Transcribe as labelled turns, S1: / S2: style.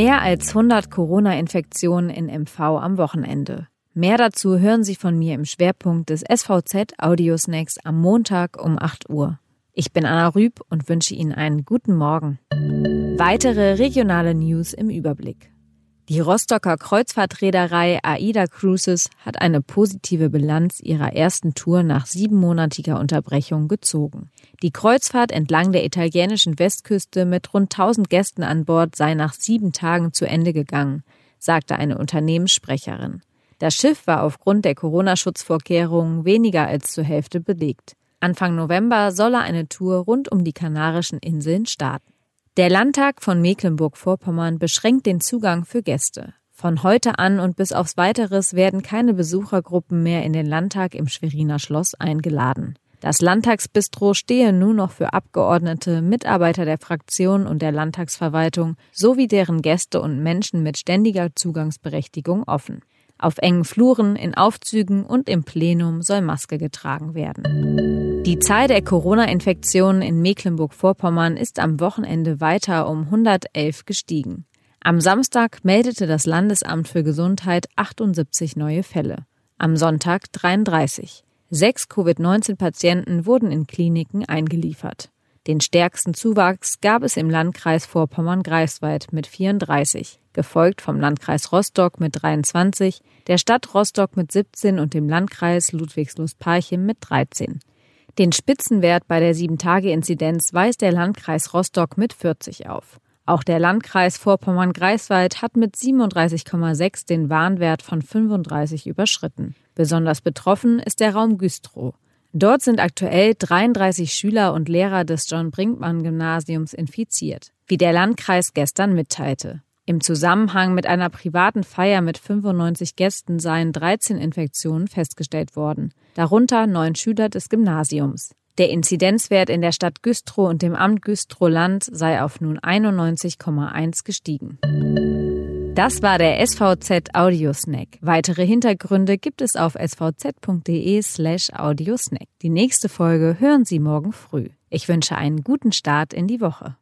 S1: Mehr als 100 Corona-Infektionen in MV am Wochenende. Mehr dazu hören Sie von mir im Schwerpunkt des SVZ Audiosnacks am Montag um 8 Uhr. Ich bin Anna Rüb und wünsche Ihnen einen guten Morgen. Weitere regionale News im Überblick. Die Rostocker Kreuzfahrtreederei AIDA Cruises hat eine positive Bilanz ihrer ersten Tour nach siebenmonatiger Unterbrechung gezogen. Die Kreuzfahrt entlang der italienischen Westküste mit rund 1000 Gästen an Bord sei nach sieben Tagen zu Ende gegangen, sagte eine Unternehmenssprecherin. Das Schiff war aufgrund der Corona-Schutzvorkehrungen weniger als zur Hälfte belegt. Anfang November solle eine Tour rund um die Kanarischen Inseln starten. Der Landtag von Mecklenburg-Vorpommern beschränkt den Zugang für Gäste. Von heute an und bis aufs weiteres werden keine Besuchergruppen mehr in den Landtag im Schweriner Schloss eingeladen. Das Landtagsbistro stehe nun noch für Abgeordnete, Mitarbeiter der Fraktion und der Landtagsverwaltung sowie deren Gäste und Menschen mit ständiger Zugangsberechtigung offen. Auf engen Fluren, in Aufzügen und im Plenum soll Maske getragen werden. Die Zahl der Corona-Infektionen in Mecklenburg-Vorpommern ist am Wochenende weiter um 111 gestiegen. Am Samstag meldete das Landesamt für Gesundheit 78 neue Fälle. Am Sonntag 33. Sechs Covid-19-Patienten wurden in Kliniken eingeliefert. Den stärksten Zuwachs gab es im Landkreis Vorpommern-Greifswald mit 34, gefolgt vom Landkreis Rostock mit 23, der Stadt Rostock mit 17 und dem Landkreis Ludwigslust-Parchim mit 13. Den Spitzenwert bei der 7-Tage-Inzidenz weist der Landkreis Rostock mit 40 auf. Auch der Landkreis Vorpommern-Greifswald hat mit 37,6 den Warnwert von 35 überschritten. Besonders betroffen ist der Raum Güstrow. Dort sind aktuell 33 Schüler und Lehrer des John Brinkmann Gymnasiums infiziert, wie der Landkreis gestern mitteilte. Im Zusammenhang mit einer privaten Feier mit 95 Gästen seien 13 Infektionen festgestellt worden, darunter neun Schüler des Gymnasiums. Der Inzidenzwert in der Stadt Güstrow und dem Amt Güstrow-Land sei auf nun 91,1 gestiegen. Das war der SVZ Audiosnack. Weitere Hintergründe gibt es auf svz.de slash audiosnack. Die nächste Folge hören Sie morgen früh. Ich wünsche einen guten Start in die Woche.